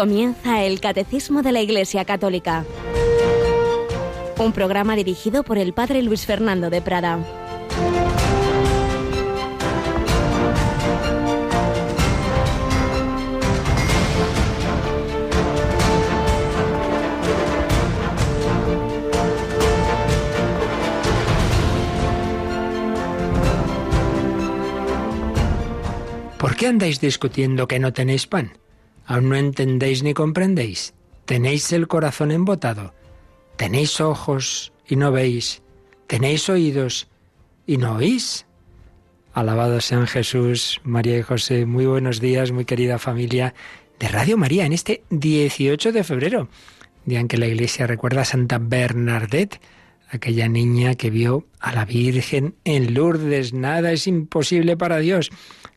Comienza el Catecismo de la Iglesia Católica. Un programa dirigido por el Padre Luis Fernando de Prada. ¿Por qué andáis discutiendo que no tenéis pan? ¿Aún no entendéis ni comprendéis? ¿Tenéis el corazón embotado? ¿Tenéis ojos y no veis? ¿Tenéis oídos y no oís? Alabado sean Jesús, María y José. Muy buenos días, muy querida familia de Radio María, en este 18 de febrero, día en que la Iglesia recuerda a Santa Bernadette, aquella niña que vio a la Virgen en Lourdes. Nada es imposible para Dios.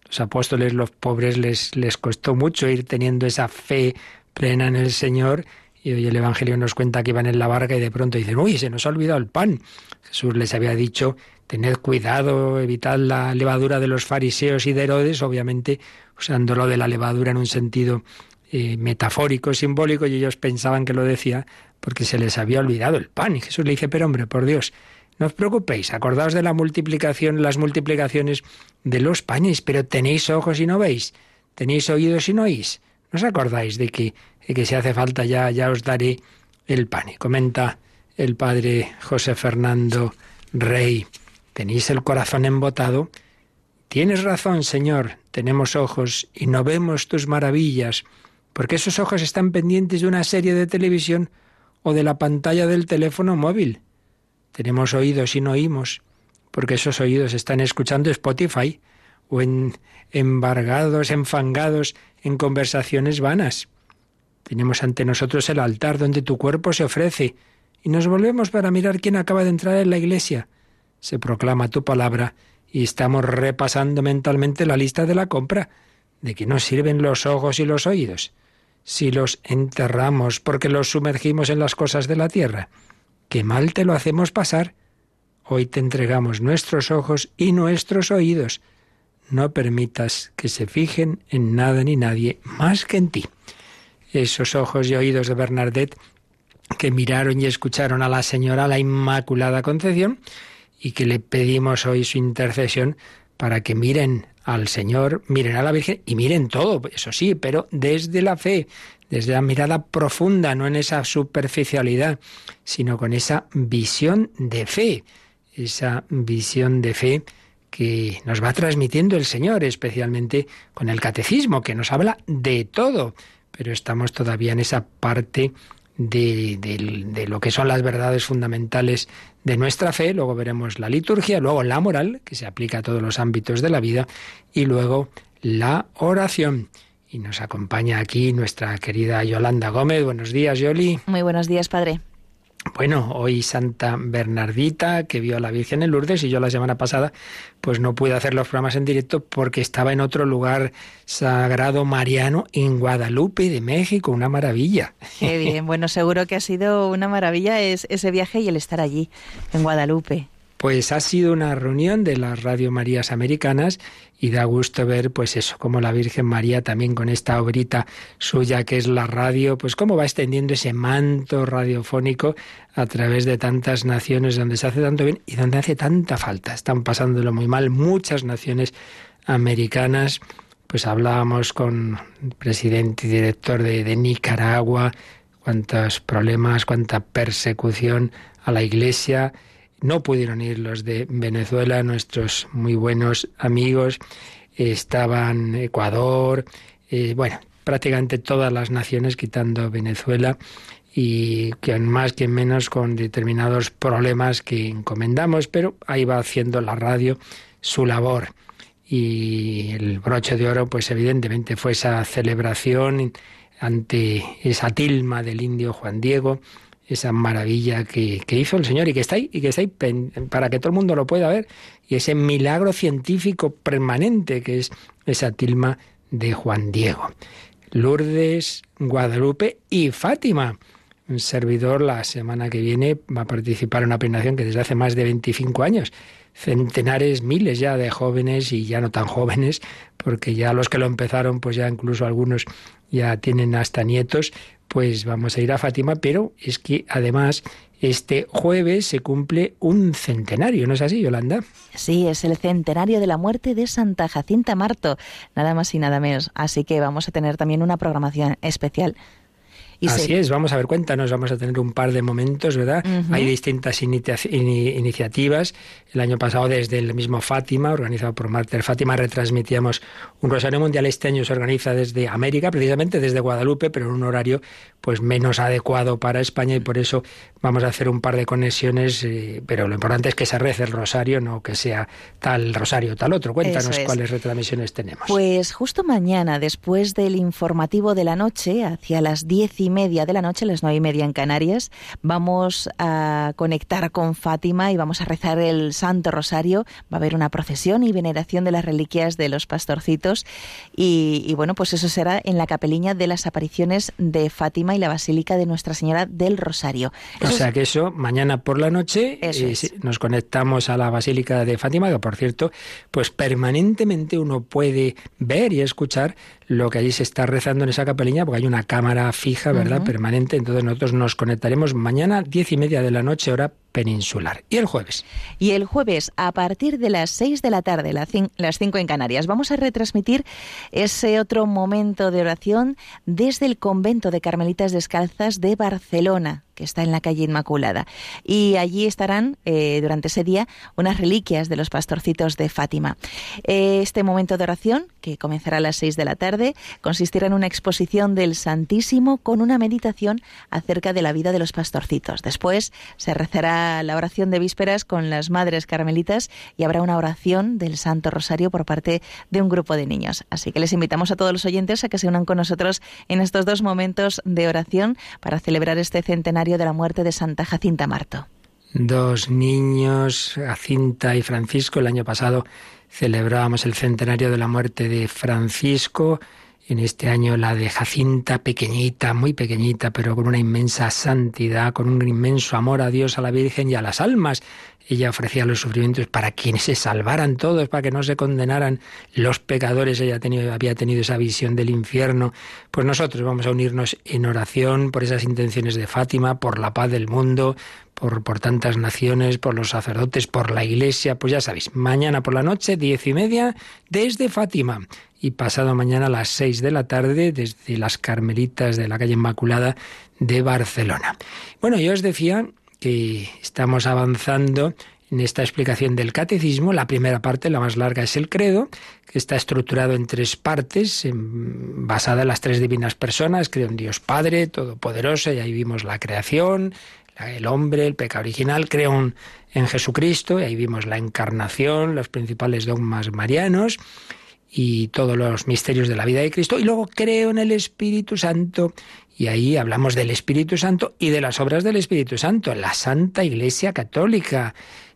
Los apóstoles, los pobres, les, les costó mucho ir teniendo esa fe plena en el Señor. Y hoy el Evangelio nos cuenta que iban en la barca y de pronto dicen, uy, se nos ha olvidado el pan. Jesús les había dicho, tened cuidado, evitad la levadura de los fariseos y de Herodes, obviamente usándolo de la levadura en un sentido eh, metafórico, simbólico, y ellos pensaban que lo decía porque se les había olvidado el pan. Y Jesús le dice, pero hombre, por Dios, no os preocupéis, acordaos de la multiplicación, las multiplicaciones de los panes, pero tenéis ojos y no veis, tenéis oídos y no oís. ¿No os acordáis de que, de que si hace falta ya, ya os daré el pan? Y comenta el padre José Fernando Rey, ¿tenéis el corazón embotado? Tienes razón, Señor, tenemos ojos y no vemos tus maravillas, porque esos ojos están pendientes de una serie de televisión o de la pantalla del teléfono móvil. Tenemos oídos y no oímos, porque esos oídos están escuchando Spotify o en, embargados, enfangados en conversaciones vanas. Tenemos ante nosotros el altar donde tu cuerpo se ofrece y nos volvemos para mirar quién acaba de entrar en la iglesia. Se proclama tu palabra y estamos repasando mentalmente la lista de la compra. ¿De qué nos sirven los ojos y los oídos? Si los enterramos porque los sumergimos en las cosas de la tierra qué mal te lo hacemos pasar. Hoy te entregamos nuestros ojos y nuestros oídos. No permitas que se fijen en nada ni nadie más que en ti. Esos ojos y oídos de Bernadette que miraron y escucharon a la Señora la Inmaculada Concepción y que le pedimos hoy su intercesión para que miren al Señor, miren a la Virgen y miren todo, eso sí, pero desde la fe, desde la mirada profunda, no en esa superficialidad, sino con esa visión de fe, esa visión de fe que nos va transmitiendo el Señor, especialmente con el catecismo, que nos habla de todo, pero estamos todavía en esa parte de, de, lo que son las verdades fundamentales de nuestra fe, luego veremos la liturgia, luego la moral, que se aplica a todos los ámbitos de la vida, y luego la oración. Y nos acompaña aquí nuestra querida Yolanda Gómez. Buenos días, Yoli. Muy buenos días, padre. Bueno, hoy Santa Bernardita, que vio a la Virgen en Lourdes, y yo la semana pasada, pues no pude hacer los programas en directo porque estaba en otro lugar sagrado mariano en Guadalupe de México, una maravilla. Qué bien, bueno, seguro que ha sido una maravilla ese viaje y el estar allí, en Guadalupe. Pues ha sido una reunión de las Radio Marías Americanas y da gusto ver pues eso, como la Virgen María también con esta obrita suya que es la radio, pues cómo va extendiendo ese manto radiofónico a través de tantas naciones donde se hace tanto bien y donde hace tanta falta. Están pasándolo muy mal muchas naciones americanas. Pues hablábamos con el presidente y director de, de Nicaragua, cuántos problemas, cuánta persecución a la Iglesia no pudieron ir los de Venezuela, nuestros muy buenos amigos. Estaban Ecuador, eh, bueno, prácticamente todas las naciones quitando Venezuela y que más que menos con determinados problemas que encomendamos, pero ahí va haciendo la radio su labor. Y el broche de oro, pues evidentemente fue esa celebración ante esa tilma del indio Juan Diego, esa maravilla que, hizo el Señor y que está ahí, y que está ahí para que todo el mundo lo pueda ver, y ese milagro científico permanente que es esa tilma de Juan Diego. Lourdes, Guadalupe y Fátima. Un servidor la semana que viene va a participar en una peregrinación que desde hace más de 25 años centenares, miles ya de jóvenes y ya no tan jóvenes, porque ya los que lo empezaron, pues ya incluso algunos ya tienen hasta nietos, pues vamos a ir a Fátima, pero es que además este jueves se cumple un centenario, ¿no es así, Yolanda? Sí, es el centenario de la muerte de Santa Jacinta Marto, nada más y nada menos. Así que vamos a tener también una programación especial. Así es, vamos a ver, cuéntanos, vamos a tener un par de momentos, ¿verdad? Hay distintas iniciativas. El año pasado, desde el mismo Fátima, organizado por Marter Fátima, retransmitíamos un Rosario Mundial. Este año se organiza desde América, precisamente desde Guadalupe, pero en un horario pues menos adecuado para España y por eso vamos a hacer un par de conexiones, eh, pero lo importante es que se rece el rosario, no que sea tal rosario tal otro. Cuéntanos cuáles retransmisiones tenemos. Pues justo mañana, después del informativo de la noche, hacia las diez y media de la noche, las nueve y media en Canarias, vamos a conectar con Fátima y vamos a rezar el Santo Rosario. Va a haber una procesión y veneración de las reliquias de los pastorcitos y, y bueno, pues eso será en la capeliña de las apariciones de Fátima y la Basílica de Nuestra Señora del Rosario. o sea que eso, mañana por la noche eh, nos conectamos a la Basílica de Fátima, que por cierto, pues permanentemente uno puede ver y escuchar lo que allí se está rezando en esa capeliña, porque hay una cámara fija, ¿verdad? Permanente. Entonces nosotros nos conectaremos mañana, diez y media de la noche, hora peninsular. ¿Y el jueves? Y el jueves, a partir de las seis de la tarde, las cinco en Canarias, vamos a retransmitir ese otro momento de oración desde el convento de Carmelitas Descalzas de Barcelona que está en la calle Inmaculada. Y allí estarán eh, durante ese día unas reliquias de los pastorcitos de Fátima. Eh, este momento de oración, que comenzará a las seis de la tarde, consistirá en una exposición del Santísimo con una meditación acerca de la vida de los pastorcitos. Después se rezará la oración de vísperas con las madres carmelitas y habrá una oración del Santo Rosario por parte de un grupo de niños. Así que les invitamos a todos los oyentes a que se unan con nosotros en estos dos momentos de oración para celebrar este centenario de la muerte de Santa Jacinta Marto. Dos niños, Jacinta y Francisco. El año pasado celebrábamos el centenario de la muerte de Francisco. En este año la de Jacinta, pequeñita, muy pequeñita, pero con una inmensa santidad, con un inmenso amor a Dios, a la Virgen y a las almas. Ella ofrecía los sufrimientos para quienes se salvaran todos, para que no se condenaran los pecadores. Ella había tenido esa visión del infierno. Pues nosotros vamos a unirnos en oración por esas intenciones de Fátima, por la paz del mundo, por, por tantas naciones, por los sacerdotes, por la iglesia. Pues ya sabéis, mañana por la noche, diez y media, desde Fátima. Y pasado mañana a las seis de la tarde, desde las Carmelitas de la calle Inmaculada de Barcelona. Bueno, yo os decía que estamos avanzando en esta explicación del catecismo. La primera parte, la más larga, es el credo, que está estructurado en tres partes, basada en las tres divinas personas. Creo en Dios Padre, Todopoderoso, y ahí vimos la creación, el hombre, el pecado original. Creo en Jesucristo, y ahí vimos la encarnación, los principales dogmas marianos y todos los misterios de la vida de Cristo. Y luego creo en el Espíritu Santo y ahí hablamos del Espíritu Santo y de las obras del Espíritu Santo, la Santa Iglesia Católica,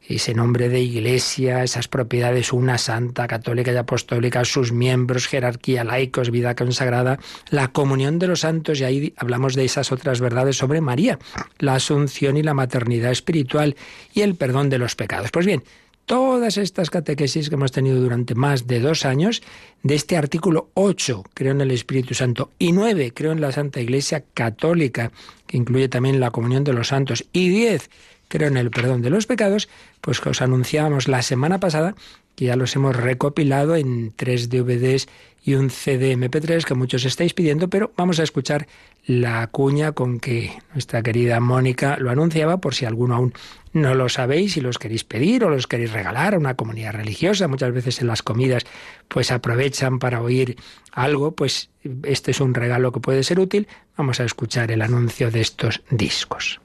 ese nombre de iglesia, esas propiedades, una santa, católica y apostólica, sus miembros, jerarquía, laicos, vida consagrada, la comunión de los santos, y ahí hablamos de esas otras verdades sobre María, la asunción y la maternidad espiritual y el perdón de los pecados. Pues bien, todas estas catequesis que hemos tenido durante más de dos años, de este artículo 8, creo en el Espíritu Santo, y 9, creo en la Santa Iglesia Católica, que incluye también la comunión de los santos, y 10, creo en el perdón de los pecados, pues que os anunciábamos la semana pasada que ya los hemos recopilado en tres DVDs y un CD MP3 que muchos estáis pidiendo, pero vamos a escuchar la cuña con que nuestra querida Mónica lo anunciaba por si alguno aún no lo sabéis y los queréis pedir o los queréis regalar a una comunidad religiosa. Muchas veces en las comidas pues aprovechan para oír algo, pues este es un regalo que puede ser útil. Vamos a escuchar el anuncio de estos discos.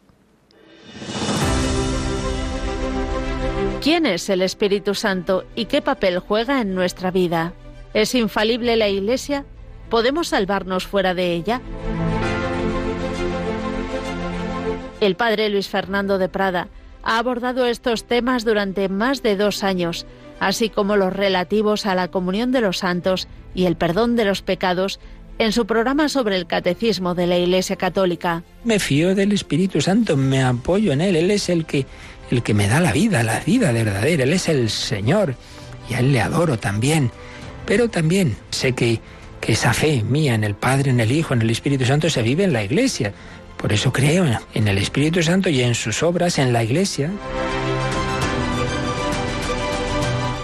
¿Quién es el Espíritu Santo y qué papel juega en nuestra vida? ¿Es infalible la Iglesia? ¿Podemos salvarnos fuera de ella? El padre Luis Fernando de Prada ha abordado estos temas durante más de dos años, así como los relativos a la comunión de los santos y el perdón de los pecados en su programa sobre el catecismo de la Iglesia Católica. Me fío del Espíritu Santo, me apoyo en Él, Él es el que el que me da la vida, la vida verdadera. Él es el Señor y a Él le adoro también. Pero también sé que que esa fe mía en el Padre, en el Hijo, en el Espíritu Santo se vive en la Iglesia. Por eso creo en el Espíritu Santo y en sus obras en la Iglesia.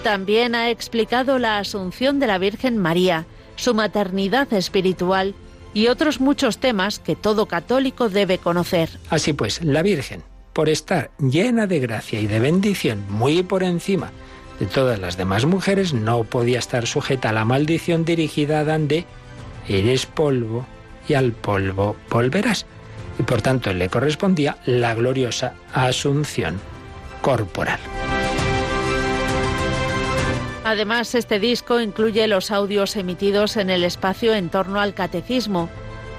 También ha explicado la asunción de la Virgen María, su maternidad espiritual y otros muchos temas que todo católico debe conocer. Así pues, la Virgen, por estar llena de gracia y de bendición, muy por encima de todas las demás mujeres, no podía estar sujeta a la maldición dirigida a Adán de eres polvo y al polvo volverás. Y por tanto le correspondía la gloriosa asunción corporal. Además, este disco incluye los audios emitidos en el espacio en torno al catecismo,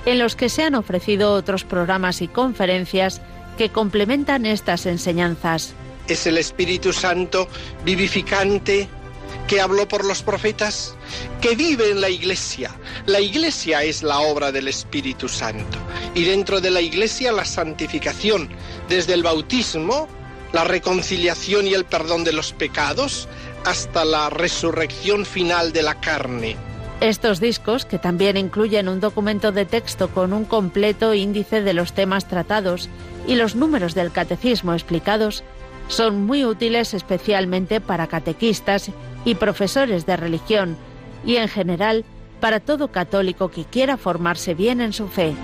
en los que se han ofrecido otros programas y conferencias que complementan estas enseñanzas. Es el Espíritu Santo vivificante que habló por los profetas, que vive en la iglesia. La iglesia es la obra del Espíritu Santo. Y dentro de la iglesia la santificación, desde el bautismo, la reconciliación y el perdón de los pecados, hasta la resurrección final de la carne. Estos discos, que también incluyen un documento de texto con un completo índice de los temas tratados y los números del catecismo explicados, son muy útiles especialmente para catequistas y profesores de religión y en general para todo católico que quiera formarse bien en su fe.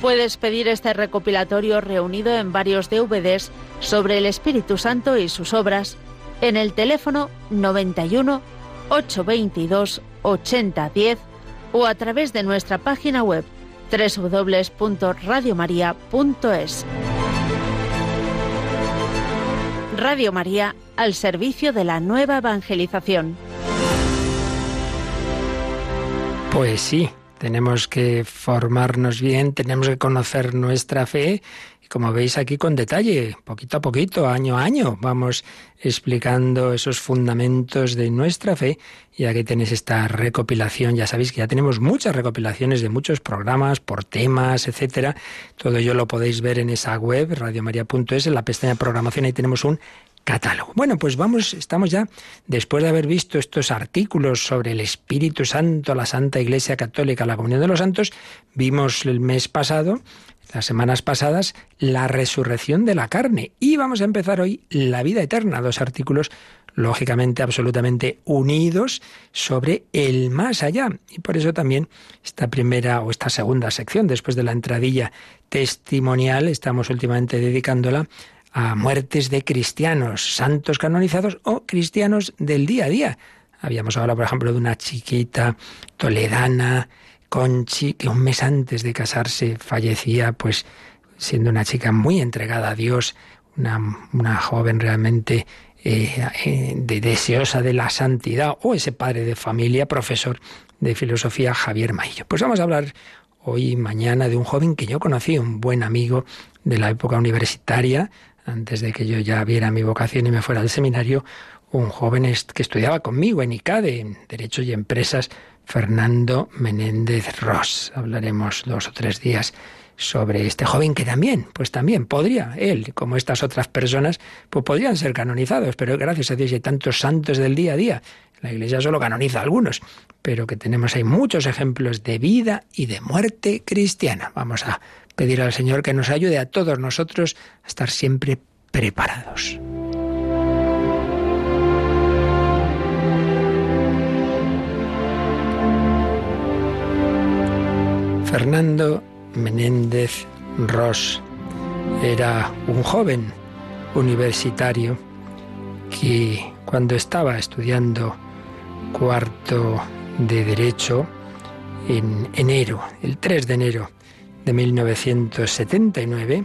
Puedes pedir este recopilatorio reunido en varios DVDs sobre el Espíritu Santo y sus obras en el teléfono 91 822 8010 o a través de nuestra página web www.radiomaria.es. Radio María al servicio de la nueva evangelización. Pues sí, tenemos que formarnos bien, tenemos que conocer nuestra fe como veis aquí con detalle, poquito a poquito, año a año, vamos explicando esos fundamentos de nuestra fe y aquí tenéis esta recopilación, ya sabéis que ya tenemos muchas recopilaciones de muchos programas por temas, etcétera. Todo ello lo podéis ver en esa web radiomaria.es en la pestaña de programación ahí tenemos un catálogo. Bueno, pues vamos, estamos ya, después de haber visto estos artículos sobre el Espíritu Santo, la Santa Iglesia Católica, la Comunión de los Santos, vimos el mes pasado, las semanas pasadas, la resurrección de la carne. Y vamos a empezar hoy la vida eterna, dos artículos lógicamente absolutamente unidos sobre el más allá. Y por eso también esta primera o esta segunda sección, después de la entradilla testimonial, estamos últimamente dedicándola a muertes de cristianos, santos canonizados o cristianos del día a día. Habíamos hablado, por ejemplo, de una chiquita toledana, Conchi, que un mes antes de casarse fallecía, pues siendo una chica muy entregada a Dios, una, joven realmente eh, eh, de, deseosa de la santidad, o ese padre de familia, profesor de filosofía, Javier Maillo. Pues vamos a hablar hoy mañana de un joven que yo conocí, un buen amigo de la época universitaria, antes de que yo ya viera mi vocación y me fuera al seminario, un joven que estudiaba conmigo en ICADE, en Derecho y Empresas, Fernando Menéndez Ross. Hablaremos dos o tres días sobre este joven que también, pues también podría, él, como estas otras personas, pues podrían ser canonizados, pero gracias a Dios hay tantos santos del día a día. La Iglesia solo canoniza algunos, pero que tenemos ahí muchos ejemplos de vida y de muerte cristiana. Vamos a pedir al Señor que nos ayude a todos nosotros a estar siempre preparados. Fernando Menéndez Ross era un joven universitario que cuando estaba estudiando cuarto de derecho en enero, el 3 de enero de 1979,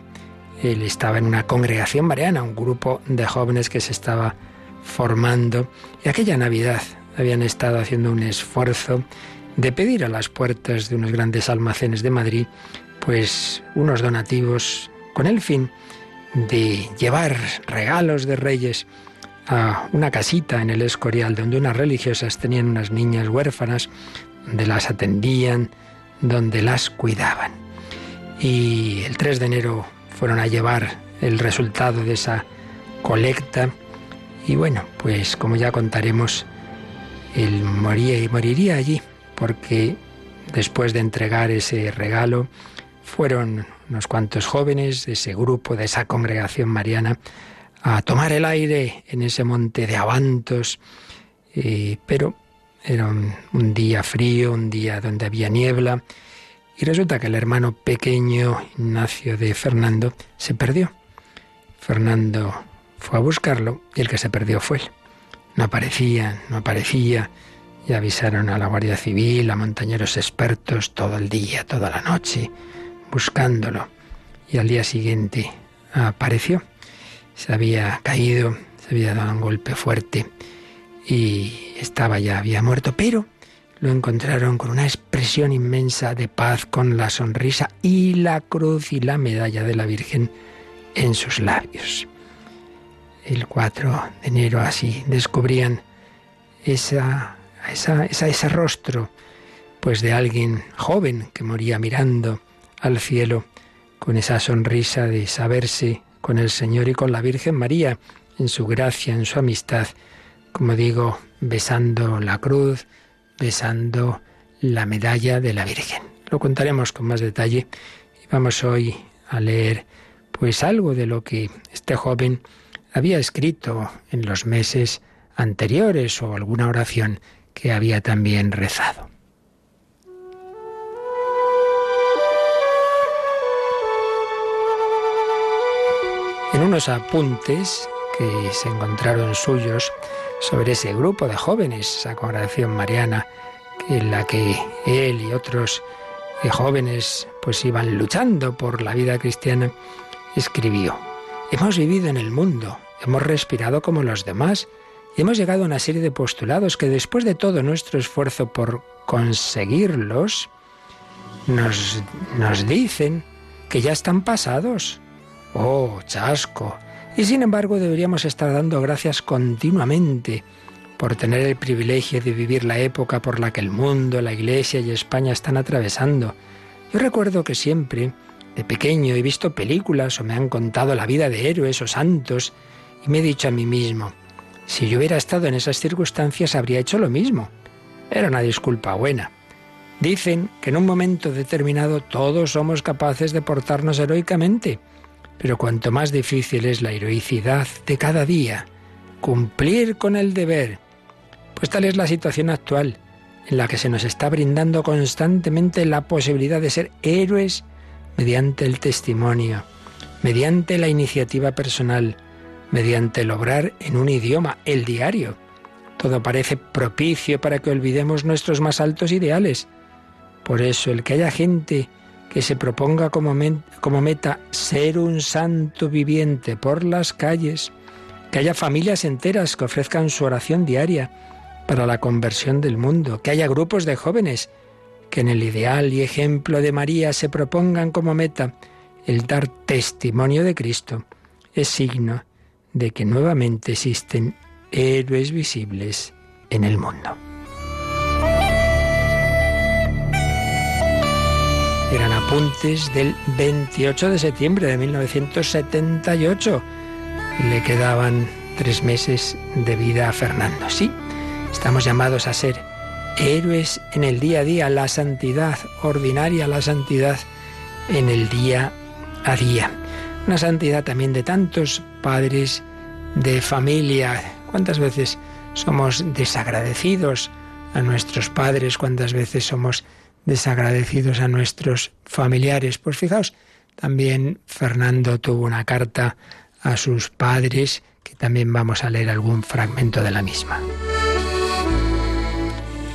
él estaba en una congregación mariana, un grupo de jóvenes que se estaba formando, y aquella Navidad habían estado haciendo un esfuerzo de pedir a las puertas de unos grandes almacenes de Madrid, pues unos donativos con el fin de llevar regalos de reyes a una casita en el Escorial donde unas religiosas tenían unas niñas huérfanas, donde las atendían, donde las cuidaban. Y el 3 de enero fueron a llevar el resultado de esa colecta. Y bueno, pues como ya contaremos, él moría y moriría allí, porque después de entregar ese regalo, fueron unos cuantos jóvenes de ese grupo, de esa congregación mariana, a tomar el aire en ese monte de Avantos, pero era un, día frío, un día donde había niebla, y resulta que el hermano pequeño, Ignacio de Fernando, se perdió. Fernando fue a buscarlo y el que se perdió fue él. No aparecía, no aparecía. Y avisaron a la Guardia Civil, a montañeros expertos, todo el día, toda la noche, buscándolo. Y al día siguiente apareció. Se había caído, se había dado un golpe fuerte y estaba ya, había muerto, pero lo encontraron con una expresión inmensa de paz, con la sonrisa y la cruz y la medalla de la Virgen en sus labios. El 4 de enero así descubrían esa, esa, ese rostro pues de alguien joven que moría mirando al cielo con esa sonrisa de saberse con el Señor y con la Virgen María en su gracia, en su amistad, como digo, besando la cruz, besando la medalla de la Virgen. Lo contaremos con más detalle y vamos hoy a leer pues algo de lo que este joven había escrito en los meses anteriores o alguna oración que había también rezado. En unos apuntes que se encontraron suyos sobre ese grupo de jóvenes, esa congregación mariana, en la que él y otros eh, jóvenes pues iban luchando por la vida cristiana, escribió, hemos vivido en el mundo, hemos respirado como los demás hemos llegado a una serie de postulados que después de todo nuestro esfuerzo por conseguirlos, nos, nos dicen que ya están pasados. Oh, chasco. Y sin embargo deberíamos estar dando gracias continuamente por tener el privilegio de vivir la época por la que el mundo, la Iglesia y España están atravesando. Yo recuerdo que siempre de pequeño he visto películas o me han contado la vida de héroes o santos y me he dicho a mí mismo, si yo hubiera estado en esas circunstancias habría hecho lo mismo. Era una disculpa buena. Dicen que en un momento determinado todos somos capaces de portarnos heroicamente, pero cuanto más difícil es la heroicidad de cada día, cumplir con el deber, pues tal es la situación actual, en la que se nos está brindando constantemente la posibilidad de ser héroes mediante el testimonio, mediante la iniciativa personal, mediante el en un idioma, el diario. Todo parece propicio para que olvidemos nuestros más altos ideales. Por eso el que haya gente que se proponga como, como meta ser un santo viviente por las calles, que haya familias enteras que ofrezcan su oración diaria para la conversión del mundo, que haya grupos de jóvenes que en el ideal y ejemplo de María se propongan como meta el dar testimonio de Cristo, es signo de que nuevamente existen héroes visibles en el mundo. Eran apuntes del 28 de septiembre de 1978. Le quedaban tres meses de vida a Fernando. Sí, estamos llamados a ser héroes en el día a día, la santidad ordinaria, la santidad en el día a día. Una santidad también de tantos padres de familia. ¿Cuántas veces somos desagradecidos a nuestros padres? ¿Cuántas veces somos desagradecidos a nuestros familiares? Pues fijaos, también Fernando tuvo una carta a sus padres que también vamos a leer algún fragmento de la misma.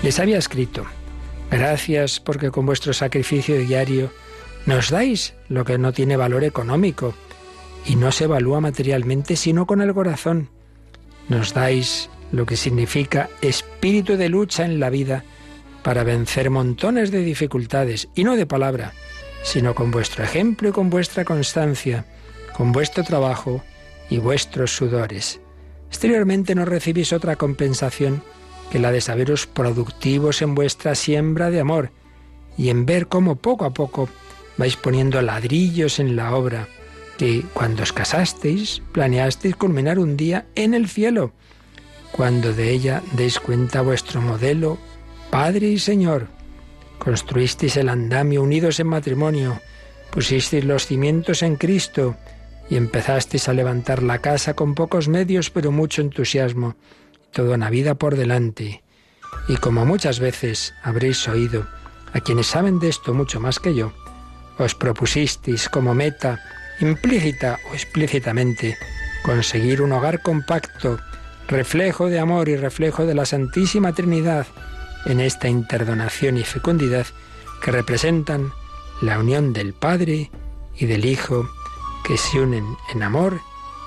Les había escrito, gracias porque con vuestro sacrificio diario nos dais lo que no tiene valor económico y no se evalúa materialmente sino con el corazón. Nos dais lo que significa espíritu de lucha en la vida para vencer montones de dificultades y no de palabra, sino con vuestro ejemplo y con vuestra constancia, con vuestro trabajo y vuestros sudores. Exteriormente no recibís otra compensación que la de saberos productivos en vuestra siembra de amor y en ver cómo poco a poco vais poniendo ladrillos en la obra cuando os casasteis planeasteis culminar un día en el cielo. cuando de ella deis cuenta vuestro modelo, Padre y Señor. Construisteis el andamio unidos en matrimonio, pusisteis los cimientos en Cristo y empezasteis a levantar la casa con pocos medios pero mucho entusiasmo, toda una vida por delante. Y como muchas veces habréis oído, a quienes saben de esto mucho más que yo, os propusisteis como meta, implícita o explícitamente, conseguir un hogar compacto, reflejo de amor y reflejo de la Santísima Trinidad en esta interdonación y fecundidad que representan la unión del Padre y del Hijo que se unen en amor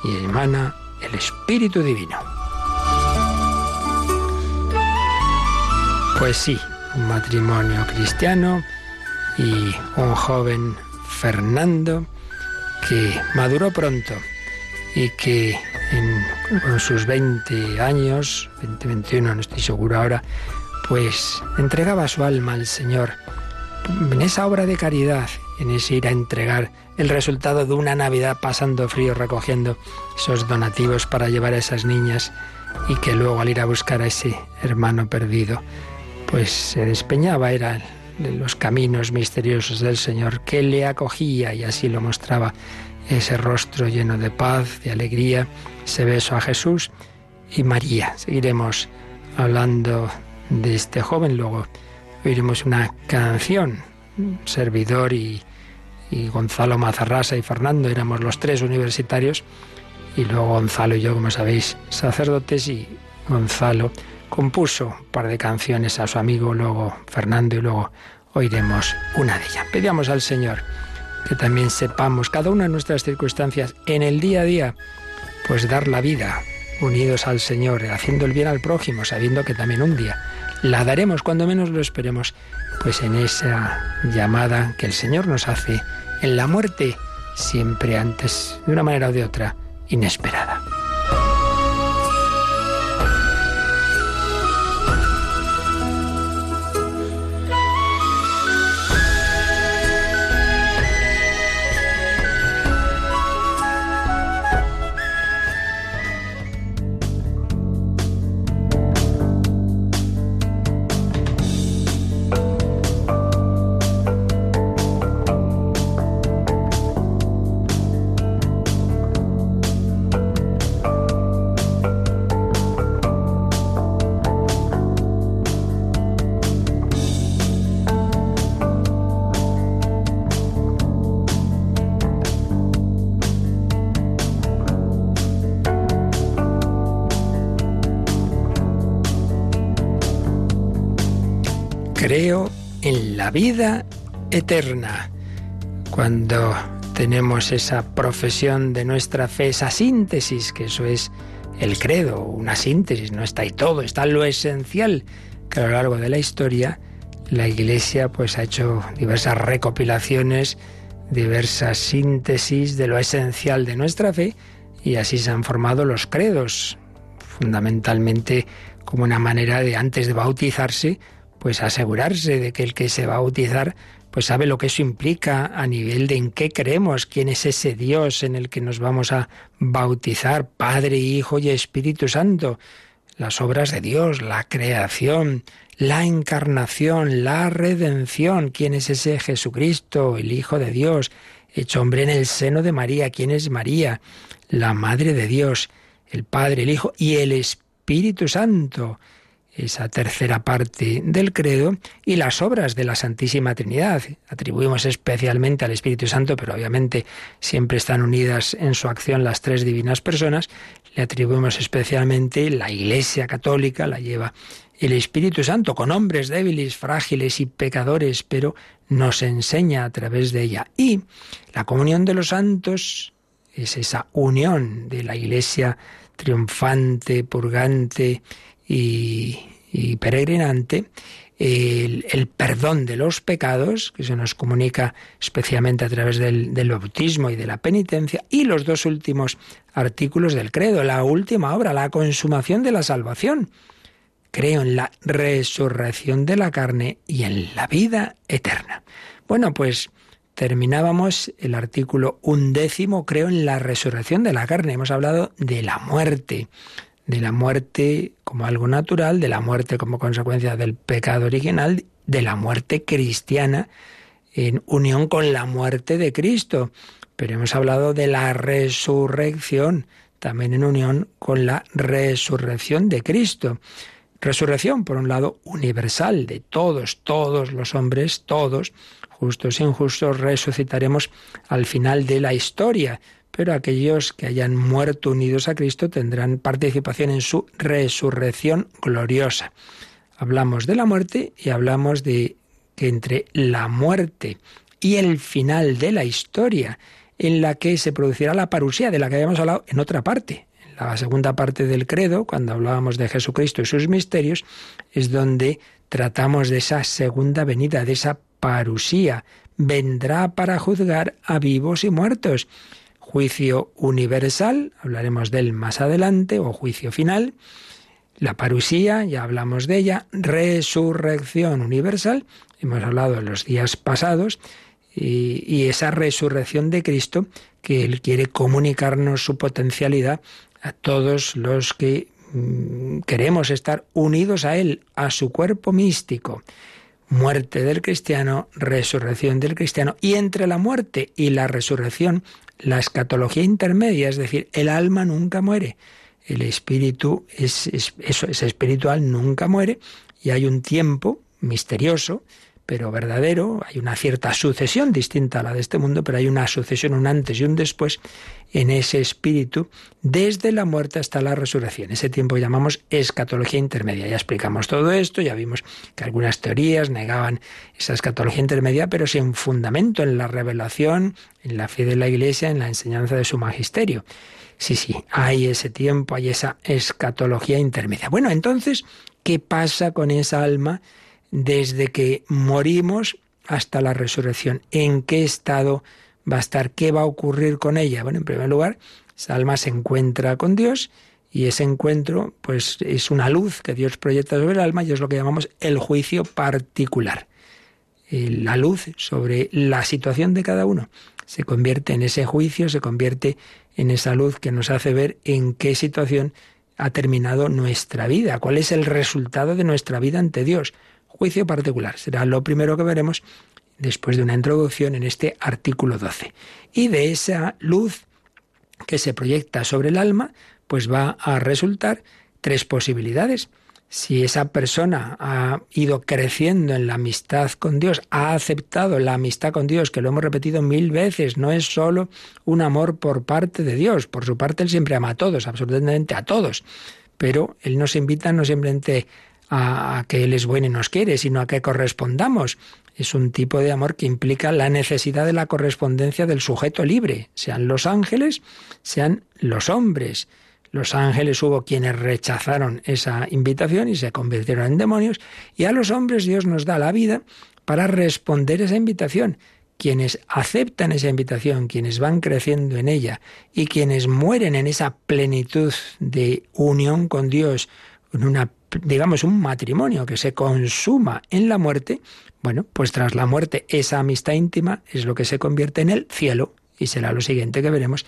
y emana el Espíritu Divino. Pues sí, un matrimonio cristiano y un joven Fernando que maduró pronto y que en, sus 20 años, 20, 21, no estoy seguro ahora, pues entregaba su alma al Señor en esa obra de caridad, en ese ir a entregar el resultado de una Navidad pasando frío recogiendo esos donativos para llevar a esas niñas y que luego al ir a buscar a ese hermano perdido, pues se despeñaba, era de los caminos misteriosos del Señor que le acogía y así lo mostraba ese rostro lleno de paz, de alegría, ese beso a Jesús y María. Seguiremos hablando de este joven, luego oiremos una canción, servidor y, y Gonzalo Mazarrasa y Fernando éramos los tres universitarios y luego Gonzalo y yo, como sabéis, sacerdotes y Gonzalo compuso un par de canciones a su amigo, luego Fernando y luego oiremos una de ellas. Pedíamos al Señor que también sepamos cada una de nuestras circunstancias en el día a día, pues dar la vida unidos al Señor, haciendo el bien al prójimo, sabiendo que también un día la daremos cuando menos lo esperemos, pues en esa llamada que el Señor nos hace en la muerte, siempre antes, de una manera o de otra, inesperada. Vida eterna. Cuando tenemos esa profesión de nuestra fe, esa síntesis, que eso es el credo, una síntesis, no está ahí todo, está lo esencial, que a lo largo de la historia la Iglesia pues ha hecho diversas recopilaciones, diversas síntesis de lo esencial de nuestra fe y así se han formado los credos, fundamentalmente como una manera de antes de bautizarse pues asegurarse de que el que se va a bautizar pues sabe lo que eso implica a nivel de en qué creemos, quién es ese Dios en el que nos vamos a bautizar, Padre, Hijo y Espíritu Santo, las obras de Dios, la creación, la encarnación, la redención, quién es ese Jesucristo, el Hijo de Dios, hecho hombre en el seno de María, quién es María, la Madre de Dios, el Padre, el Hijo y el Espíritu Santo esa tercera parte del credo, y las obras de la Santísima Trinidad. Atribuimos especialmente al Espíritu Santo, pero obviamente siempre están unidas en su acción las tres divinas personas. Le atribuimos especialmente la Iglesia Católica, la lleva el Espíritu Santo con hombres débiles, frágiles y pecadores, pero nos enseña a través de ella. Y la comunión de los santos es esa unión de la Iglesia triunfante, purgante, y, peregrinante, el, perdón de los pecados, que se nos comunica especialmente a través del, del, bautismo y de la penitencia, y los dos últimos artículos del credo, la última obra, la consumación de la salvación. Creo en la resurrección de la carne y en la vida eterna. Bueno, pues terminábamos el artículo undécimo, creo en la resurrección de la carne. Hemos hablado de la muerte, de la muerte como algo natural, de la muerte como consecuencia del pecado original, de la muerte cristiana en unión con la muerte de Cristo. Pero hemos hablado de la resurrección, también en unión con la resurrección de Cristo. Resurrección, por un lado, universal, de todos, todos los hombres, todos, justos e injustos, resucitaremos al final de la historia, pero aquellos que hayan muerto unidos a Cristo tendrán participación en su resurrección gloriosa. Hablamos de la muerte y hablamos de que entre la muerte y el final de la historia, en la que se producirá la parusía de la que habíamos hablado en otra parte, en la segunda parte del credo, cuando hablábamos de Jesucristo y sus misterios, es donde tratamos de esa segunda venida, de esa parusía. Vendrá para juzgar a vivos y muertos. Juicio universal, hablaremos de él más adelante, o juicio final. La parusía, ya hablamos de ella. Resurrección universal, hemos hablado en los días pasados. Y, esa resurrección de Cristo que Él quiere comunicarnos su potencialidad a todos los que mm, queremos estar unidos a Él, a su cuerpo místico. Muerte del cristiano, resurrección del cristiano. Y entre la muerte y la resurrección, la escatología intermedia, es decir, el alma nunca muere. El espíritu es, es, es espiritual, nunca muere. Y hay un tiempo misterioso pero verdadero. Hay una cierta sucesión distinta a la de este mundo, pero hay una sucesión, un antes y un después en ese espíritu, desde la muerte hasta la resurrección. Ese tiempo llamamos escatología intermedia. Ya explicamos todo esto, ya vimos que algunas teorías negaban esa escatología intermedia, pero sin fundamento en la revelación, en la fe de la Iglesia, en la enseñanza de su magisterio. Sí, sí, hay ese tiempo, hay esa escatología intermedia. Bueno, entonces, ¿qué pasa con esa alma? Desde que morimos hasta la resurrección. ¿En qué estado va a estar? ¿Qué va a ocurrir con ella? Bueno, en primer lugar, esa alma se encuentra con Dios y ese encuentro pues es una luz que Dios proyecta sobre el alma y es lo que llamamos el juicio particular. Eh, la luz sobre la situación de cada uno se convierte en ese juicio, se convierte en esa luz que nos hace ver en qué situación ha terminado nuestra vida, cuál es el resultado de nuestra vida ante Dios juicio particular. Será lo primero que veremos después de una introducción en este artículo 12. Y de esa luz que se proyecta sobre el alma, pues va a resultar tres posibilidades. Si esa persona ha ido creciendo en la amistad con Dios, ha aceptado la amistad con Dios, que lo hemos repetido mil veces, no es solo un amor por parte de Dios, por su parte Él siempre ama a todos, absolutamente a todos, pero Él nos invita no simplemente a, que Él es bueno y nos quiere, sino a que correspondamos. Es un tipo de amor que implica la necesidad de la correspondencia del sujeto libre, sean los ángeles, sean los hombres. Los ángeles hubo quienes rechazaron esa invitación y se convirtieron en demonios, y a los hombres Dios nos da la vida para responder esa invitación. Quienes aceptan esa invitación, quienes van creciendo en ella y quienes mueren en esa plenitud de unión con Dios, en una digamos, un matrimonio que se consuma en la muerte, bueno, pues tras la muerte esa amistad íntima es lo que se convierte en el cielo y será lo siguiente que veremos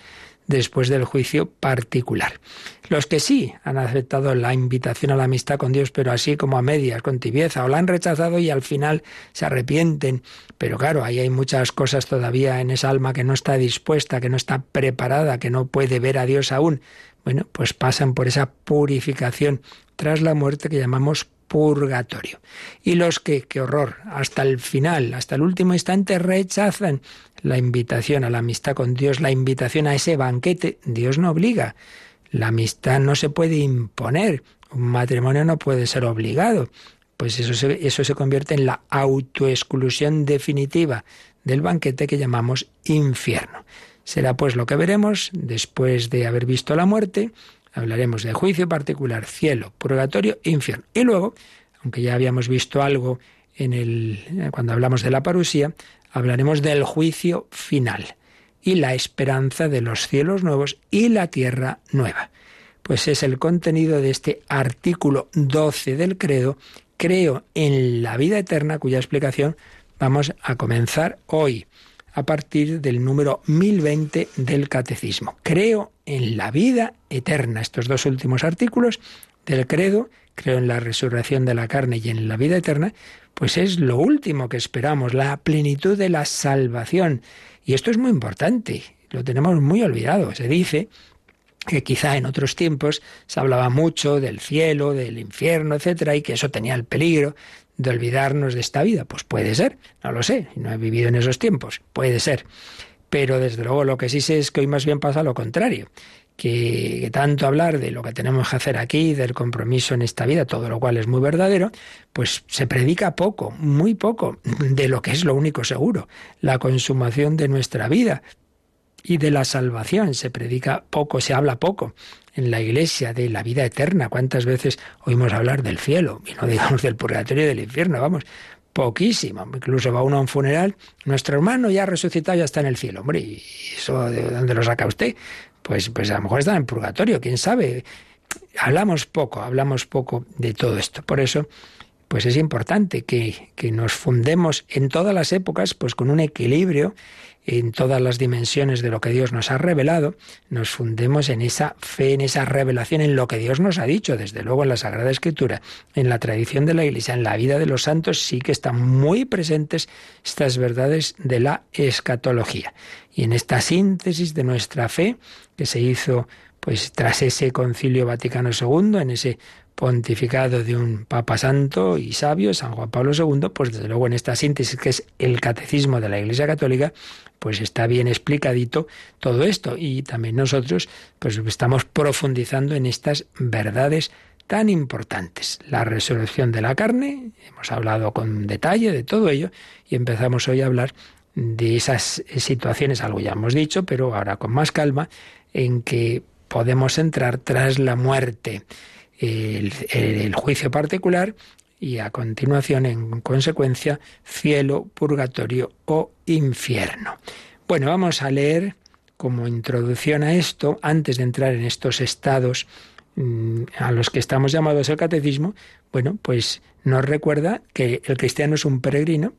después del juicio particular. Los que sí han aceptado la invitación a la amistad con Dios, pero así como a medias, con tibieza, o la han rechazado y al final se arrepienten, pero claro, ahí hay muchas cosas todavía en esa alma que no está dispuesta, que no está preparada, que no puede ver a Dios aún. Bueno, pues pasan por esa purificación tras la muerte que llamamos purgatorio. Y los que, qué horror, hasta el final, hasta el último instante rechazan la invitación a la amistad con Dios, la invitación a ese banquete, Dios no obliga. La amistad no se puede imponer, un matrimonio no puede ser obligado. Pues eso se, eso se convierte en la autoexclusión definitiva del banquete que llamamos infierno. Será pues lo que veremos después de haber visto la muerte, Hablaremos de juicio particular, cielo, purgatorio e infierno. Y luego, aunque ya habíamos visto algo en el, cuando hablamos de la parusía, hablaremos del juicio final y la esperanza de los cielos nuevos y la tierra nueva. Pues es el contenido de este artículo 12 del credo, creo en la vida eterna, cuya explicación vamos a comenzar hoy. a partir del número 1020 del Catecismo. Creo en la vida eterna. Estos dos últimos artículos del credo, creo en la resurrección de la carne y en la vida eterna, pues es lo último que esperamos, la plenitud de la salvación. Y esto es muy importante, lo tenemos muy olvidado. Se dice que quizá en otros tiempos se hablaba mucho del cielo, del infierno, etcétera, y que eso tenía el peligro de olvidarnos de esta vida. Pues puede ser, no lo sé, no he vivido en esos tiempos, puede ser. Pero desde luego lo que sí sé es que hoy más bien pasa lo contrario, que, tanto hablar de lo que tenemos que hacer aquí, del compromiso en esta vida, todo lo cual es muy verdadero, pues se predica poco, muy poco, de lo que es lo único seguro, la consumación de nuestra vida y de la salvación. Se predica poco, se habla poco en la iglesia de la vida eterna. ¿Cuántas veces oímos hablar del cielo? Y no digamos del purgatorio y del infierno, vamos, poquísimo. Incluso va uno a un funeral, nuestro hermano ya resucitado, ya está en el cielo. Hombre, ¿y eso de dónde lo saca usted? Pues, pues a lo mejor está en purgatorio, quién sabe. Hablamos poco, hablamos poco de todo esto. Por eso, pues es importante que, que nos fundemos en todas las épocas, pues con un equilibrio en todas las dimensiones de lo que Dios nos ha revelado, nos fundemos en esa fe, en esa revelación, en lo que Dios nos ha dicho, desde luego en la Sagrada Escritura, en la tradición de la Iglesia, en la vida de los santos, sí que están muy presentes estas verdades de la escatología. Y en esta síntesis de nuestra fe, que se hizo pues tras ese concilio Vaticano II, en ese pontificado de un Papa Santo y sabio, San Juan Pablo II, pues desde luego en esta síntesis que es el catecismo de la Iglesia Católica, pues está bien explicadito todo esto y también nosotros pues estamos profundizando en estas verdades tan importantes. La resurrección de la carne, hemos hablado con detalle de todo ello y empezamos hoy a hablar de esas situaciones, algo ya hemos dicho, pero ahora con más calma, en que podemos entrar tras la muerte el, juicio particular y a continuación, en consecuencia, cielo, purgatorio o infierno. Bueno, vamos a leer como introducción a esto, antes de entrar en estos estados mm, a los que estamos llamados el catecismo, bueno, pues nos recuerda que el cristiano es un peregrino,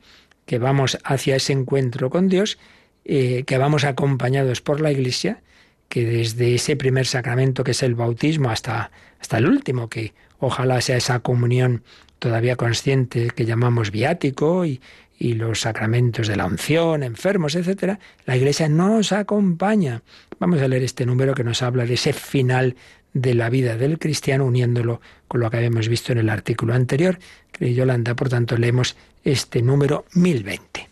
que vamos hacia ese encuentro con Dios, eh, que vamos acompañados por la Iglesia, que desde ese primer sacramento que es el bautismo hasta, hasta el último, que ojalá sea esa comunión todavía consciente que llamamos viático y, y los sacramentos de la unción, enfermos, etcétera, la Iglesia nos acompaña. Vamos a leer este número que nos habla de ese final de la vida del cristiano, uniéndolo con lo que habíamos visto en el artículo anterior. Que Yolanda, por tanto, leemos este número 1020.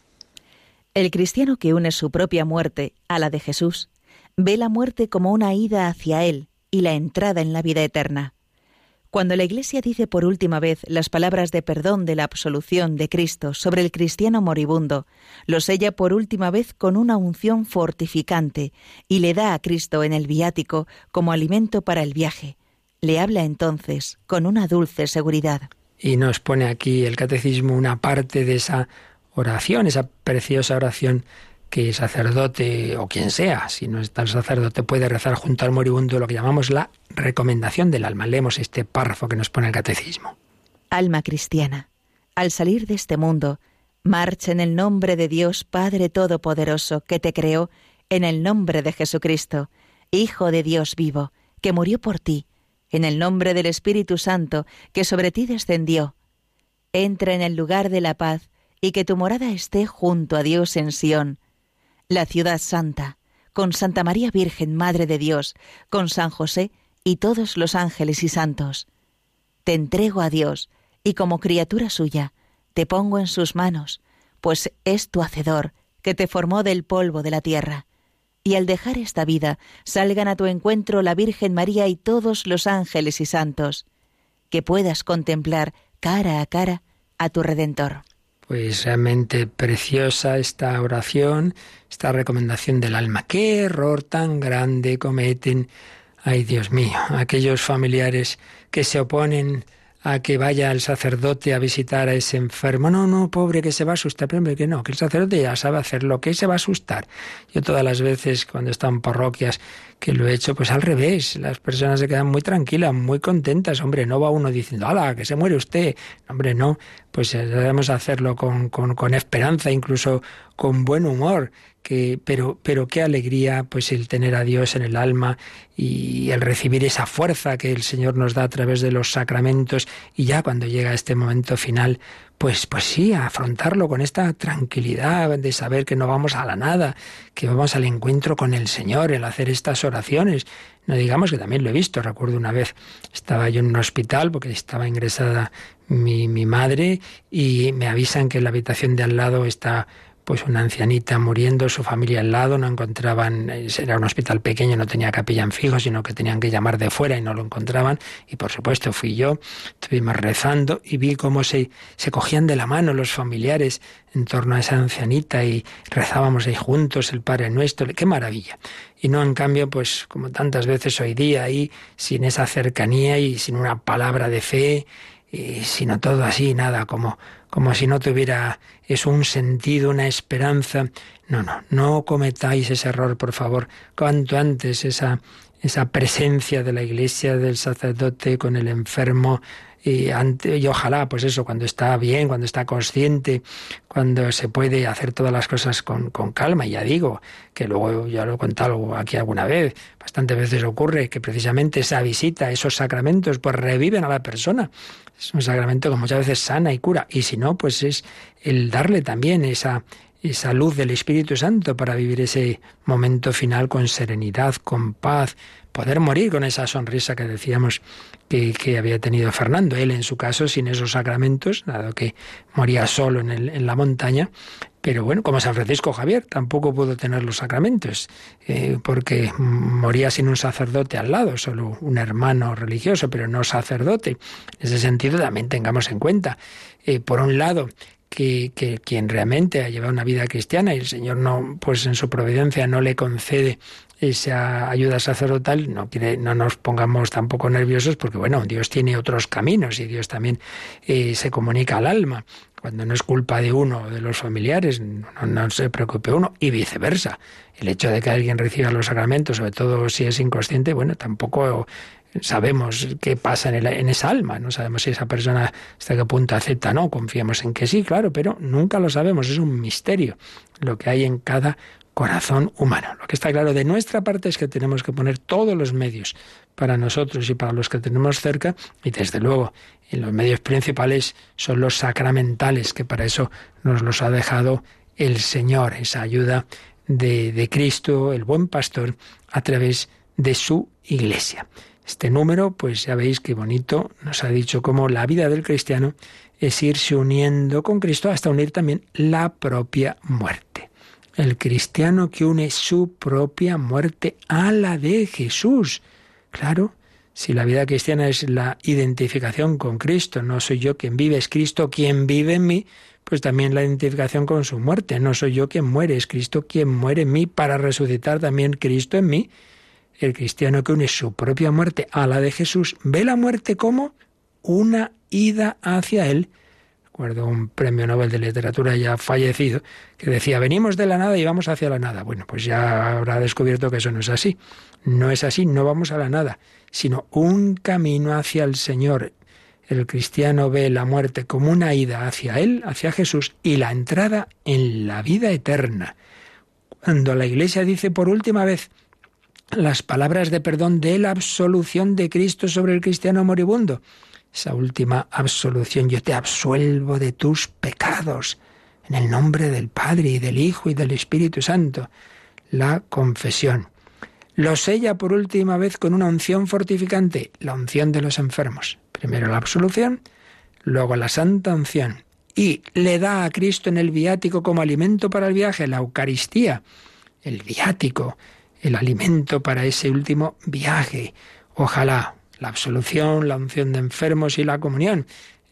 El cristiano que une su propia muerte a la de Jesús ve la muerte como una ida hacia Él y la entrada en la vida eterna. Cuando la Iglesia dice por última vez las palabras de perdón de la absolución de Cristo sobre el cristiano moribundo, lo sella por última vez con una unción fortificante y le da a Cristo en el viático como alimento para el viaje. Le habla entonces con una dulce seguridad. Y nos pone aquí el catecismo una parte de esa oración, esa preciosa oración que sacerdote o quien sea, si no es tal sacerdote, puede rezar junto al moribundo lo que llamamos la recomendación del alma. Leemos este párrafo que nos pone el catecismo. Alma cristiana, al salir de este mundo, marcha en el nombre de Dios Padre Todopoderoso, que te creó, en el nombre de Jesucristo, Hijo de Dios vivo, que murió por ti, en el nombre del Espíritu Santo, que sobre ti descendió. Entra en el lugar de la paz, y que tu morada esté junto a Dios en Sión, la ciudad santa, con Santa María Virgen, Madre de Dios, con San José y todos los ángeles y santos. Te entrego a Dios, y como criatura suya, te pongo en sus manos, pues es tu hacedor, que te formó del polvo de la tierra. Y al dejar esta vida, salgan a tu encuentro la Virgen María y todos los ángeles y santos, que puedas contemplar cara a cara a tu Redentor. Pues realmente preciosa esta oración, esta recomendación del alma. ¿Qué error tan grande cometen, ay Dios mío, aquellos familiares que se oponen a que vaya el sacerdote a visitar a ese enfermo. No, no, pobre, que se va a asustar. Pero que no, que el sacerdote ya sabe hacer lo que se va a asustar. Yo todas las veces cuando están parroquias que lo he hecho pues al revés. Las personas se quedan muy tranquilas, muy contentas. Hombre, no va uno diciendo, ¡hala, que se muere usted! Hombre, no, pues eh, debemos hacerlo con, con, con esperanza, incluso con buen humor. Que, pero, pero qué alegría pues el tener a Dios en el alma y el recibir esa fuerza que el Señor nos da a través de los sacramentos y ya cuando llega este momento final pues, pues sí, afrontarlo con esta tranquilidad de saber que no vamos a la nada, que vamos al encuentro con el Señor, el hacer estas oraciones. No digamos que también lo he visto. Recuerdo una vez estaba yo en un hospital porque estaba ingresada mi, mi madre y me avisan que en la habitación de al lado está pues una ancianita muriendo, su familia al lado, no encontraban, era un hospital pequeño, no tenía capellán fijo, sino que tenían que llamar de fuera y no lo encontraban. Y por supuesto fui yo, estuvimos rezando y vi cómo se, se cogían de la mano los familiares en torno a esa ancianita y rezábamos ahí juntos el Padre Nuestro. ¡Qué maravilla! Y no, en cambio, pues como tantas veces hoy día, ahí sin esa cercanía y sin una palabra de fe, y sino todo así, nada, como como si no tuviera eso un sentido, una esperanza. No, no, no cometáis ese error, por favor. Cuanto antes esa, esa presencia de la iglesia, del sacerdote con el enfermo, y, y, ojalá, pues eso, cuando está bien, cuando está consciente, cuando se puede hacer todas las cosas con, con calma. Y ya digo, que luego ya lo he contado aquí alguna vez, bastantes veces ocurre que precisamente esa visita, esos sacramentos, pues reviven a la persona. Es un sacramento que muchas veces sana y cura. Y si no, pues es el darle también esa, esa luz del Espíritu Santo para vivir ese momento final con serenidad, con paz, poder morir con esa sonrisa que decíamos que, había tenido Fernando. Él, en su caso, sin esos sacramentos, dado que moría solo en, el, en la montaña, pero bueno, como San Francisco Javier, tampoco pudo tener los sacramentos, eh, porque moría sin un sacerdote al lado, solo un hermano religioso, pero no sacerdote. En ese sentido también tengamos en cuenta, eh, por un lado, que, que, quien realmente ha llevado una vida cristiana y el Señor no, pues en su providencia no le concede esa ayuda sacerdotal, no, quiere, no nos pongamos tampoco nerviosos porque bueno, Dios tiene otros caminos y Dios también eh, se comunica al alma. Cuando no es culpa de uno o de los familiares, no, se preocupe uno, y viceversa. El hecho de que alguien reciba los sacramentos, sobre todo si es inconsciente, bueno, tampoco sabemos qué pasa en, en, esa alma, no sabemos si esa persona hasta qué punto acepta, no, confiamos en que sí, claro, pero nunca lo sabemos, es un misterio lo que hay en cada corazón humano. Lo que está claro de nuestra parte es que tenemos que poner todos los medios para nosotros y para los que tenemos cerca y desde luego los medios principales son los sacramentales, que para eso nos los ha dejado el Señor, esa ayuda de, de Cristo, el buen pastor, a través de su iglesia. Este número, pues ya veis qué bonito, nos ha dicho cómo la vida del cristiano es irse uniendo con Cristo hasta unir también la propia muerte. El cristiano que une su propia muerte a la de Jesús. Claro, si la vida cristiana es la identificación con Cristo, no soy yo quien vive, es Cristo quien vive en mí, pues también la identificación con su muerte. No soy yo quien muere, es Cristo quien muere en mí para resucitar también Cristo en mí. El cristiano que une su propia muerte a la de Jesús ve la muerte como una ida hacia Él. Recuerdo un premio Nobel de Literatura ya fallecido que decía, venimos de la nada y vamos hacia la nada. Bueno, pues ya habrá descubierto que eso no es así. No es así, no vamos a la nada sino un camino hacia el Señor. El cristiano ve la muerte como una ida hacia Él, hacia Jesús, y la entrada en la vida eterna. Cuando la Iglesia dice por última vez las palabras de perdón de la absolución de Cristo sobre el cristiano moribundo, esa última absolución, yo te absuelvo de tus pecados, en el nombre del Padre y del Hijo y del Espíritu Santo, la confesión. Lo sella por última vez con una unción fortificante, la unción de los enfermos. Primero la absolución, luego la santa unción. Y le da a Cristo en el viático como alimento para el viaje, la Eucaristía, el viático, el alimento para ese último viaje. Ojalá la absolución, la unción de enfermos y la comunión.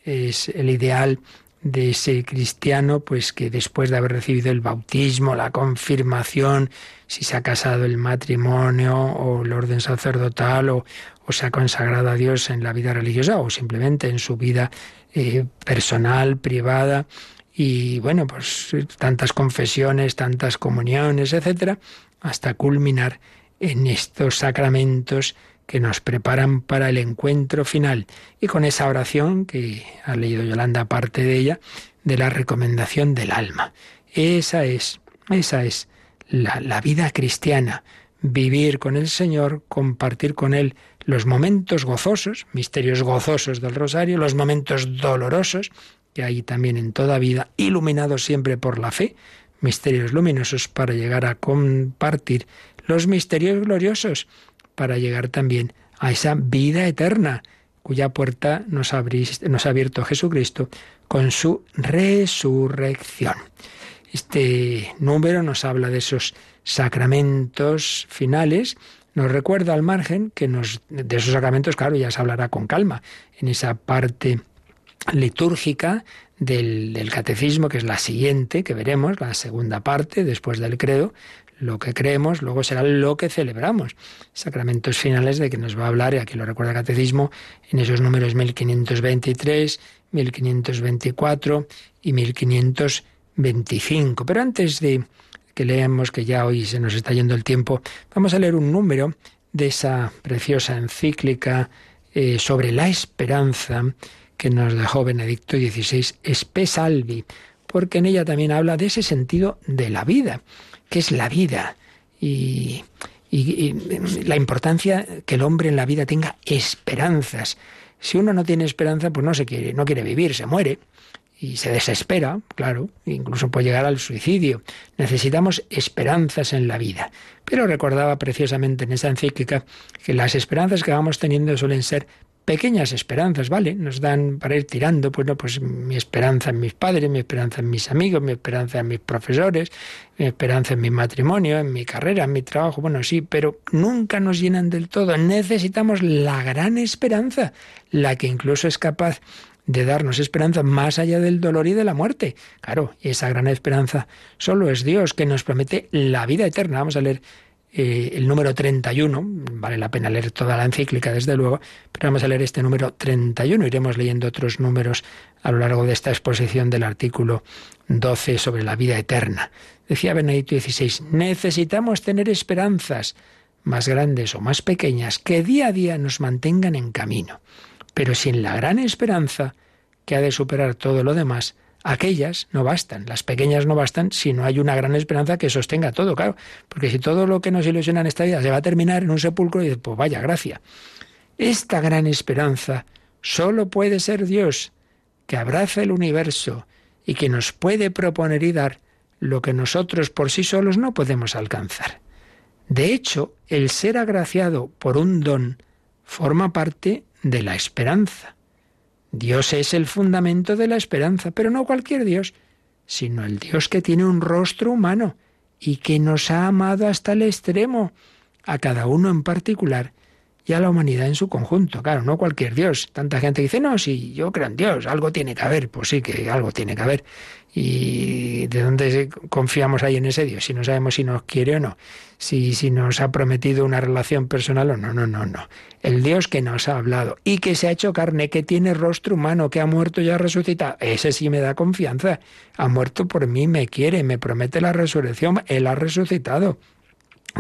Es el ideal de ese cristiano, pues que después de haber recibido el bautismo, la confirmación, si se ha casado el matrimonio o el orden sacerdotal o, se ha consagrado a Dios en la vida religiosa o simplemente en su vida eh, personal, privada, y bueno, pues tantas confesiones, tantas comuniones, etcétera, hasta culminar en estos sacramentos que nos preparan para el encuentro final. Y con esa oración que ha leído Yolanda parte de ella, de la recomendación del alma. Esa es, esa es la, la vida cristiana. Vivir con el Señor, compartir con Él los momentos gozosos, misterios gozosos del rosario, los momentos dolorosos que hay también en toda vida, iluminados siempre por la fe, misterios luminosos para llegar a compartir los misterios gloriosos, para llegar también a esa vida eterna, cuya puerta nos, nos ha abierto Jesucristo con su resurrección. Este número nos habla de esos sacramentos finales, nos recuerda al margen que de esos sacramentos, claro, ya se hablará con calma en esa parte litúrgica del, catecismo, que es la siguiente, que veremos, la segunda parte, después del credo, lo que creemos, luego será lo que celebramos. Sacramentos finales de que nos va a hablar, y aquí lo recuerda el catecismo, en esos números 1523, 1524 y 1525. Pero antes de que leamos, que ya hoy se nos está yendo el tiempo, vamos a leer un número de esa preciosa encíclica eh, sobre la esperanza que nos dejó Benedicto XVI, Espesalvi, porque en ella también habla de ese sentido de la vida qué es la vida y, la importancia que el hombre en la vida tenga esperanzas. Si uno no tiene esperanza, pues no se quiere, no quiere vivir, se muere y se desespera, claro, incluso puede llegar al suicidio. Necesitamos esperanzas en la vida. Pero recordaba preciosamente en esa encíclica que las esperanzas que vamos teniendo suelen ser pequeñas esperanzas, ¿vale? Nos dan para ir tirando, pues no, pues mi esperanza en mis padres, mi esperanza en mis amigos, mi esperanza en mis profesores, mi esperanza en mi matrimonio, en mi carrera, en mi trabajo, bueno, sí, pero nunca nos llenan del todo. Necesitamos la gran esperanza, la que incluso es capaz de darnos esperanza más allá del dolor y de la muerte. Claro, esa gran esperanza solo es Dios que nos promete la vida eterna. Vamos a leer eh, el número 31, vale la pena leer toda la encíclica desde luego, pero vamos a leer este número 31, iremos leyendo otros números a lo largo de esta exposición del artículo 12 sobre la vida eterna. Decía Benedicto XVI, necesitamos tener esperanzas más grandes o más pequeñas que día a día nos mantengan en camino, pero sin la gran esperanza que ha de superar todo lo demás, Aquellas no bastan, las pequeñas no bastan si no hay una gran esperanza que sostenga todo, claro. Porque si todo lo que nos ilusiona en esta vida se va a terminar en un sepulcro, y pues vaya gracia. Esta gran esperanza solo puede ser Dios, que abraza el universo y que nos puede proponer y dar lo que nosotros por sí solos no podemos alcanzar. De hecho, el ser agraciado por un don forma parte de la esperanza. Dios es el fundamento de la esperanza, pero no cualquier Dios, sino el Dios que tiene un rostro humano y que nos ha amado hasta el extremo, a cada uno en particular y a la humanidad en su conjunto. Claro, no cualquier Dios. Tanta gente dice, no, si yo creo en Dios, algo tiene que haber. Pues sí, que algo tiene que haber. ¿Y de dónde confiamos ahí en ese Dios? Si no sabemos si nos quiere o no, si, si nos ha prometido una relación personal o no, no, no, no. El Dios que nos ha hablado y que se ha hecho carne, que tiene rostro humano, que ha muerto y ha resucitado, ese sí me da confianza. Ha muerto por mí, me quiere, me promete la resurrección, Él ha resucitado.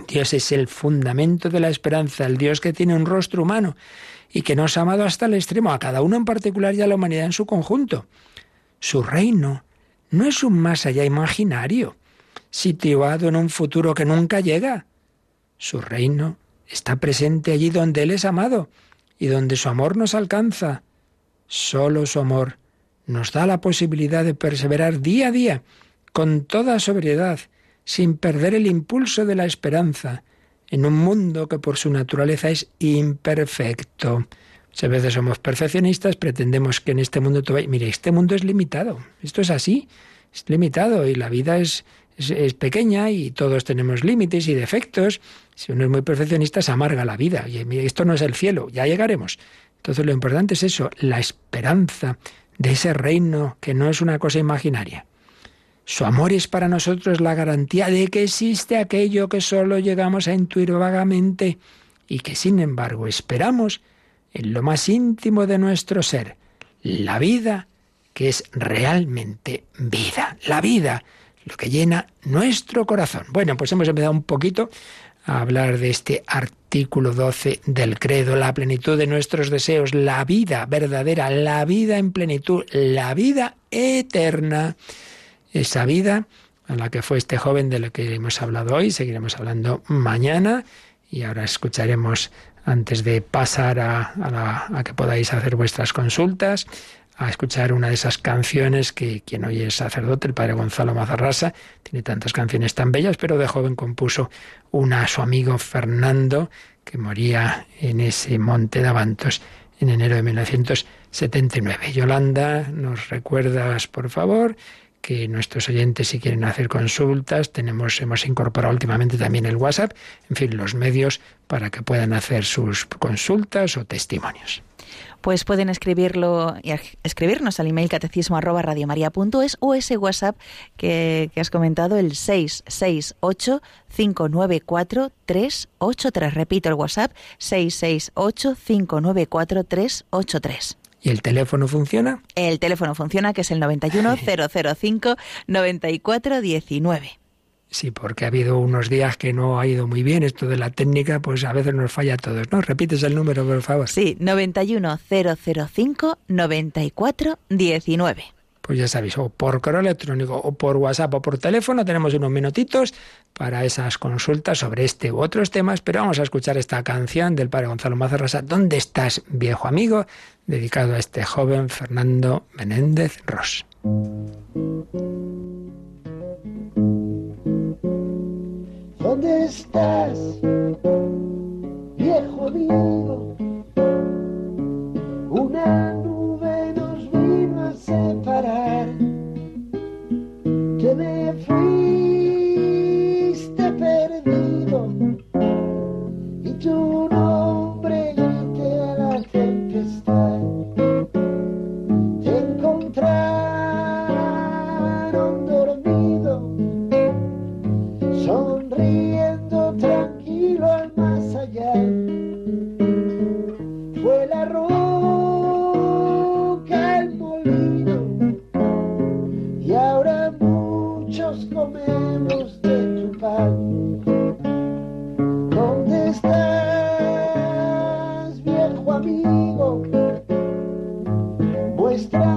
Dios es el fundamento de la esperanza, el Dios que tiene un rostro humano y que nos ha amado hasta el extremo, a cada uno en particular y a la humanidad en su conjunto. Su reino no es un más allá imaginario, situado en un futuro que nunca llega. Su reino está presente allí donde Él es amado y donde su amor nos alcanza. Solo su amor nos da la posibilidad de perseverar día a día con toda sobriedad sin perder el impulso de la esperanza, en un mundo que por su naturaleza es imperfecto. Muchas veces somos perfeccionistas, pretendemos que en este mundo todo... Mire, este mundo es limitado, esto es así, es limitado y la vida es, es, pequeña y todos tenemos límites y defectos. Si uno es muy perfeccionista, se amarga la vida. Y esto no es el cielo, ya llegaremos. Entonces lo importante es eso, la esperanza de ese reino que no es una cosa imaginaria. Su amor es para nosotros la garantía de que existe aquello que solo llegamos a intuir vagamente y que sin embargo esperamos en lo más íntimo de nuestro ser, la vida que es realmente vida, la vida, lo que llena nuestro corazón. Bueno, pues hemos empezado un poquito a hablar de este artículo 12 del credo, la plenitud de nuestros deseos, la vida verdadera, la vida en plenitud, la vida eterna. Esa vida a la que fue este joven de lo que hemos hablado hoy, seguiremos hablando mañana y ahora escucharemos antes de pasar a, a que podáis hacer vuestras consultas, a escuchar una de esas canciones que quien hoy es sacerdote, el padre Gonzalo Mazarrasa, tiene tantas canciones tan bellas, pero de joven compuso una a su amigo Fernando, que moría en ese monte de Avantos en enero de 1979. Yolanda, ¿nos recuerdas, por favor? Que nuestros oyentes si quieren hacer consultas, tenemos hemos incorporado últimamente también el WhatsApp, en fin, los medios para que puedan hacer sus consultas o testimonios pues pueden escribirlo escribirnos al email catecismo arroba radiomaria.es o ese WhatsApp que, que has comentado, el 668 594 383. Repito el WhatsApp, 668 594 383. ¿Y el teléfono funciona? El teléfono funciona, que es el 91 005 9419. Sí, porque ha habido unos días que no ha ido muy bien esto de la técnica, pues a veces nos falla a todos, ¿no? Repites el número, por favor. Sí, 910059419. Pues ya sabéis, o por correo electrónico, o por WhatsApp, o por teléfono, tenemos unos minutitos para esas consultas sobre este u otros temas, pero vamos a escuchar esta canción del padre Gonzalo Mazarrasa, ¿Dónde estás, viejo amigo?, dedicado a este joven Fernando Menéndez Ross. ¿Dónde estás, viejo amigo? Una separar. Te me fuiste perdido y tu nombre Muéstrame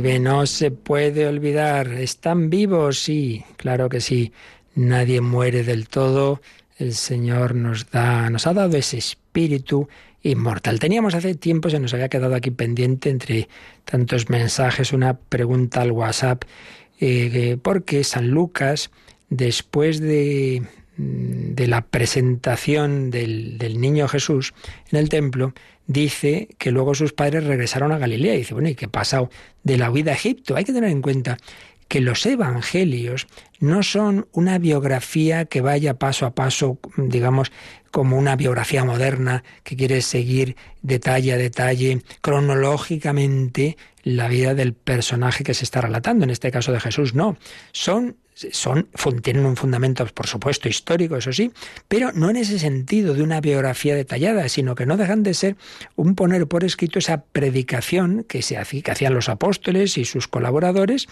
no se puede olvidar. ¿Están vivos? Sí, claro que sí. Nadie muere del todo. El Señor nos da, nos ha dado ese espíritu inmortal. Teníamos hace tiempo, se nos había quedado aquí pendiente entre tantos mensajes, una pregunta al WhatsApp, eh, porque San Lucas, después de, de la presentación del, del niño Jesús en el templo, dice que luego sus padres regresaron a Galilea. Y dice, bueno, ¿y qué pasado de la huida a Egipto? Hay que tener en cuenta que los evangelios no son una biografía que vaya paso a paso, digamos, como una biografía moderna que quiere seguir detalle a detalle, cronológicamente, la vida del personaje que se está relatando, en este caso de Jesús, no. Son son, tienen un fundamento, por supuesto, histórico, eso sí, pero no en ese sentido de una biografía detallada, sino que no dejan de ser un poner por escrito esa predicación que, se hacía, que hacían los apóstoles y sus colaboradores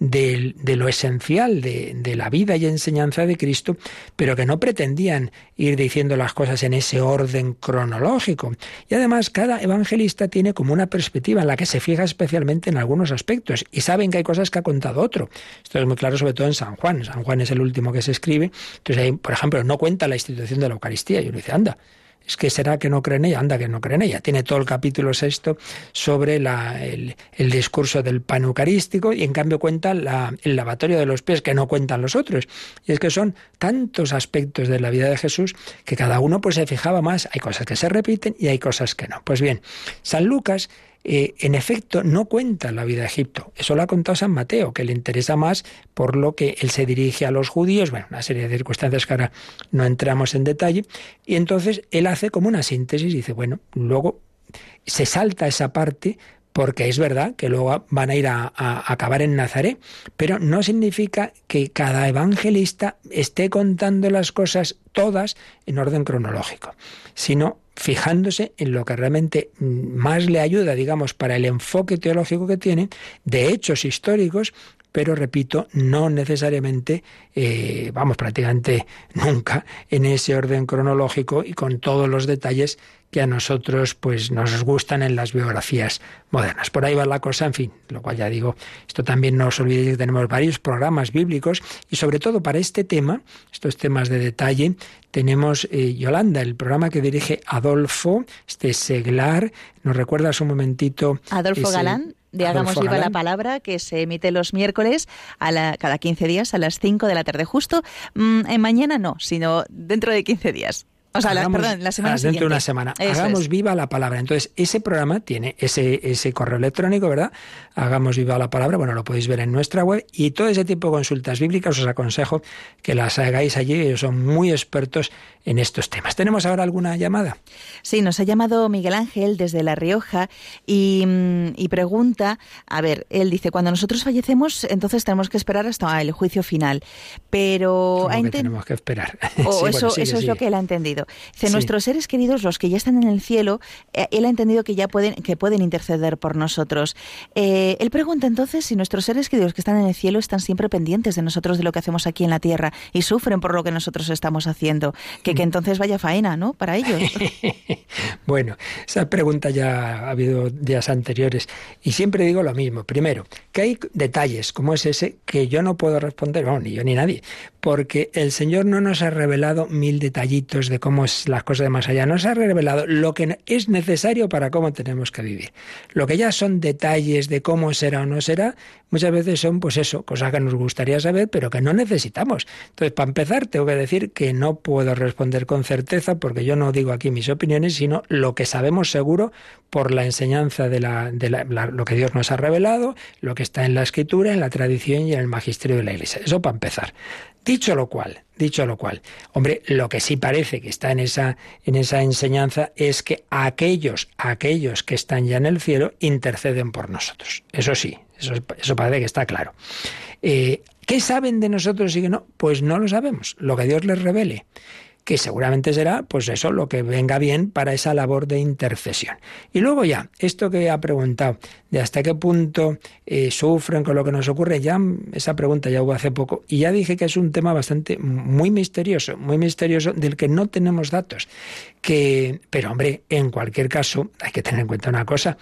de, lo esencial de, de, la vida y enseñanza de Cristo, pero que no pretendían ir diciendo las cosas en ese orden cronológico. Y además, cada evangelista tiene como una perspectiva en la que se fija especialmente en algunos aspectos y saben que hay cosas que ha contado otro. Esto es muy claro, sobre todo en San Juan. San Juan es el último que se escribe. Entonces ahí, por ejemplo, no cuenta la institución de la Eucaristía. Y uno dice, anda, es que será que no cree en ella, anda que no cree en ella. Tiene todo el capítulo sexto sobre el, discurso del pan eucarístico y en cambio cuenta el lavatorio de los pies que no cuentan los otros. Y es que son tantos aspectos de la vida de Jesús que cada uno pues se fijaba más. Hay cosas que se repiten y hay cosas que no. Pues bien, San Lucas eh, en efecto, no cuenta la vida de Egipto. Eso lo ha contado San Mateo, que le interesa más por lo que él se dirige a los judíos, bueno, una serie de circunstancias que ahora no entramos en detalle, y entonces él hace como una síntesis, y dice, bueno, luego se salta esa parte porque es verdad que luego van a ir a, a, acabar en Nazaret, pero no significa que cada evangelista esté contando las cosas todas en orden cronológico, sino fijándose en lo que realmente más le ayuda, digamos, para el enfoque teológico que tiene, de hechos históricos, pero repito, no necesariamente, eh, vamos, prácticamente nunca en ese orden cronológico y con todos los detalles que a nosotros pues nos gustan en las biografías modernas. Por ahí va la cosa, en fin, lo cual ya digo, esto también no os olvidéis que tenemos varios programas bíblicos y sobre todo para este tema, estos temas de detalle, tenemos eh, Yolanda, el programa que dirige Adolfo, este seglar, nos recuerdas un momentito. Adolfo Galán de Hagamos Viva la Palabra, que se emite los miércoles a la, cada 15 días a las 5 de la tarde. Justo mm, mañana no, sino dentro de 15 días. O sea, la, perdón, la semana dentro de una semana. Hagamos viva la palabra. Entonces, ese programa tiene ese, ese correo electrónico, ¿verdad? Hagamos viva la palabra. Bueno, lo podéis ver en nuestra web. Y todo ese tipo de consultas bíblicas os aconsejo que las hagáis allí. Ellos son muy expertos en estos temas. ¿Tenemos ahora alguna llamada? Sí, nos ha llamado Miguel Ángel desde La Rioja y, mm, y pregunta, a ver, él dice, cuando nosotros fallecemos, entonces tenemos que esperar hasta el juicio final. Pero... ¿Cómo que tenemos que esperar? O eso, eso es lo que él ha entendido. Dice, nuestros seres queridos, los que ya están en el cielo, eh, él ha entendido que ya pueden, que pueden interceder por nosotros. Eh, él pregunta entonces si nuestros seres queridos que están en el cielo están siempre pendientes de nosotros, de lo que hacemos aquí en la tierra, y sufren por lo que nosotros estamos haciendo. Que, que entonces vaya faena, ¿no? Para ellos. bueno, esa pregunta ya ha habido días anteriores, y siempre digo lo mismo. Primero, que hay detalles como es ese que yo no puedo responder, ni yo ni nadie, porque el Señor no nos ha revelado mil detallitos de cómo es las cosas de más allá. Nos ha revelado lo que es necesario para cómo tenemos que vivir. Lo que ya son detalles de cómo será o no será, muchas veces son, pues eso, cosas que nos gustaría saber, pero que no necesitamos. Entonces, para empezar, tengo que decir que no puedo responder con certeza, porque yo no digo aquí mis opiniones, sino lo que sabemos seguro por la enseñanza de, la, de lo que Dios nos ha revelado, lo que está en la escritura, en la tradición y en el magisterio de la Iglesia. Eso para empezar. Dicho lo cual, dicho lo cual, hombre, lo que sí parece que está en esa, en esa enseñanza es que aquellos, aquellos que están ya en el cielo interceden por nosotros. Eso sí, eso, eso parece que está claro. Eh, ¿Qué saben de nosotros y qué no? Pues no lo sabemos, lo que Dios les revele que seguramente será, pues eso, lo que venga bien para esa labor de intercesión. Y luego ya, esto que ha preguntado, de hasta qué punto eh, sufren con lo que nos ocurre, ya esa pregunta ya hubo hace poco, y ya dije que es un tema bastante, muy misterioso, muy misterioso, del que no tenemos datos. Que, pero hombre, en cualquier caso, hay que tener en cuenta una cosa,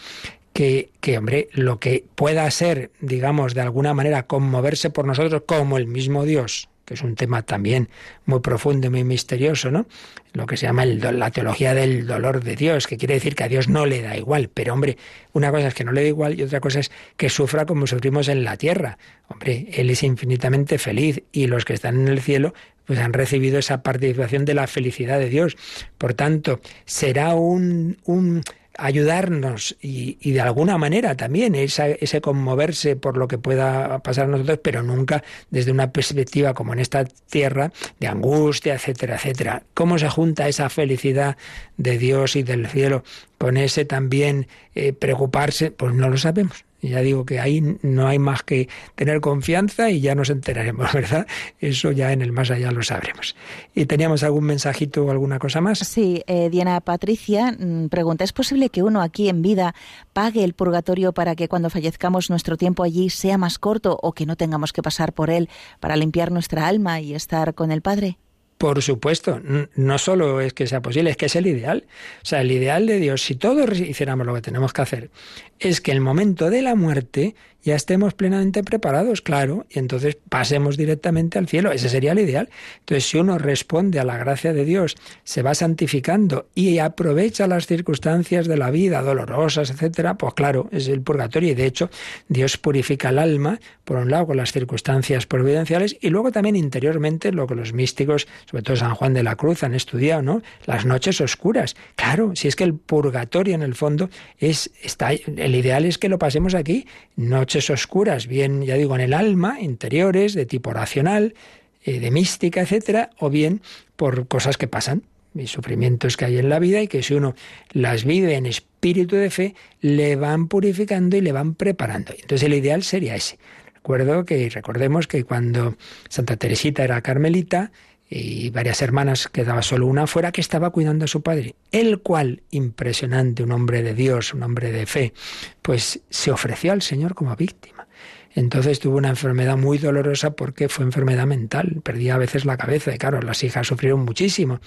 que, que, hombre, lo que pueda ser, digamos, de alguna manera conmoverse por nosotros como el mismo Dios, que es un tema también muy profundo y muy misterioso, ¿no? Lo que se llama la teología del dolor de Dios, que quiere decir que a Dios no le da igual. Pero, hombre, una cosa es que no le da igual y otra cosa es que sufra como sufrimos en la tierra. Hombre, Él es infinitamente feliz y los que están en el cielo pues han recibido esa participación de la felicidad de Dios. Por tanto, será un, un ayudarnos y, de alguna manera también ese conmoverse por lo que pueda pasar a nosotros, pero nunca desde una perspectiva como en esta tierra de angustia, etcétera, etcétera. ¿Cómo se junta esa felicidad de Dios y del cielo con ese también eh, preocuparse? Pues no lo sabemos. Ya digo que ahí no hay más que tener confianza y ya nos enteraremos, ¿verdad? Eso ya en el más allá lo sabremos. ¿Y teníamos algún mensajito o alguna cosa más? Sí, eh, Diana Patricia mm, pregunta, ¿es posible que uno aquí en vida pague el purgatorio para que cuando fallezcamos nuestro tiempo allí sea más corto o que no tengamos que pasar por él para limpiar nuestra alma y estar con el Padre? Por supuesto, no solo es que sea posible, es que es el ideal. O sea, el ideal de Dios, si todos hiciéramos lo que tenemos que hacer, es que el momento de la muerte ya estemos plenamente preparados, claro, y entonces pasemos directamente al cielo. Ese sería el ideal. Entonces, si uno responde a la gracia de Dios, se va santificando y aprovecha las circunstancias de la vida, dolorosas, etcétera, pues claro, es el purgatorio. Y de hecho, Dios purifica el alma, por un lado, con las circunstancias providenciales, y luego también interiormente, lo que los místicos, sobre todo San Juan de la Cruz, han estudiado, ¿no? Las noches oscuras. Claro, si es que el purgatorio, en el fondo, es, está, el ideal es que lo pasemos aquí, noches oscuras, bien, ya digo, en el alma, interiores, de tipo racional, eh, de mística, etcétera, o bien por cosas que pasan, y sufrimientos que hay en la vida y que si uno las vive en espíritu de fe, le van purificando y le van preparando. Entonces el ideal sería ese. Recuerdo que, recordemos que cuando Santa Teresita era carmelita, y varias hermanas, quedaba solo una fuera que estaba cuidando a su padre, el cual, impresionante, un hombre de Dios, un hombre de fe, pues se ofreció al Señor como víctima. Entonces tuvo una enfermedad muy dolorosa porque fue enfermedad mental, perdía a veces la cabeza, y claro, las hijas sufrieron muchísimo.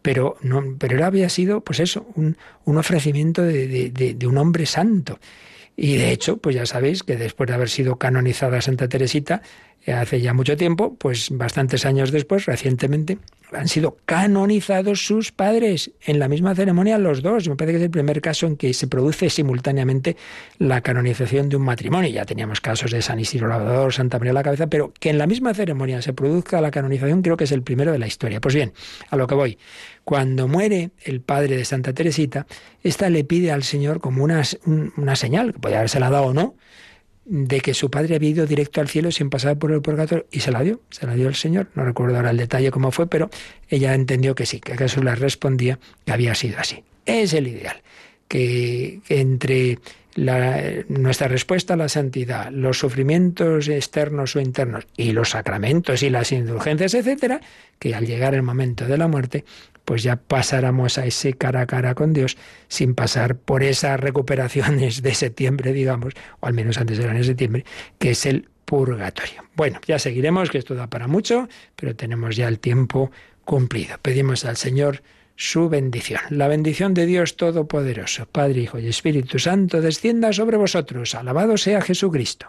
Pero, no, pero él había sido, pues eso, un, un ofrecimiento de, de, de un hombre santo. Y de hecho, pues ya sabéis que después de haber sido canonizada Santa Teresita, hace ya mucho tiempo, pues bastantes años después, recientemente, han sido canonizados sus padres en la misma ceremonia los dos. Me parece que es el primer caso en que se produce simultáneamente la canonización de un matrimonio. Ya teníamos casos de San Isidro Lavador, Santa María la Cabeza, pero que en la misma ceremonia se produzca la canonización creo que es el primero de la historia. Pues bien, a lo que voy. Cuando muere el padre de Santa Teresita, esta le pide al Señor como una, una señal, que podía haberse la dado o no, de que su padre había ido directo al cielo sin pasar por el purgatorio y se la dio, se la dio el Señor. No recuerdo ahora el detalle cómo fue, pero ella entendió que sí, que Jesús le respondía que había sido así. Es el ideal, que, entre nuestra respuesta a la santidad, los sufrimientos externos o internos y los sacramentos y las indulgencias, etcétera, que al llegar el momento de la muerte pues ya pasáramos a ese cara a cara con Dios sin pasar por esas recuperaciones de septiembre, digamos, o al menos antes eran en septiembre, que es el purgatorio. Bueno, ya seguiremos, que esto da para mucho, pero tenemos ya el tiempo cumplido. Pedimos al Señor su bendición. La bendición de Dios Todopoderoso, Padre, Hijo y Espíritu Santo, descienda sobre vosotros. Alabado sea Jesucristo.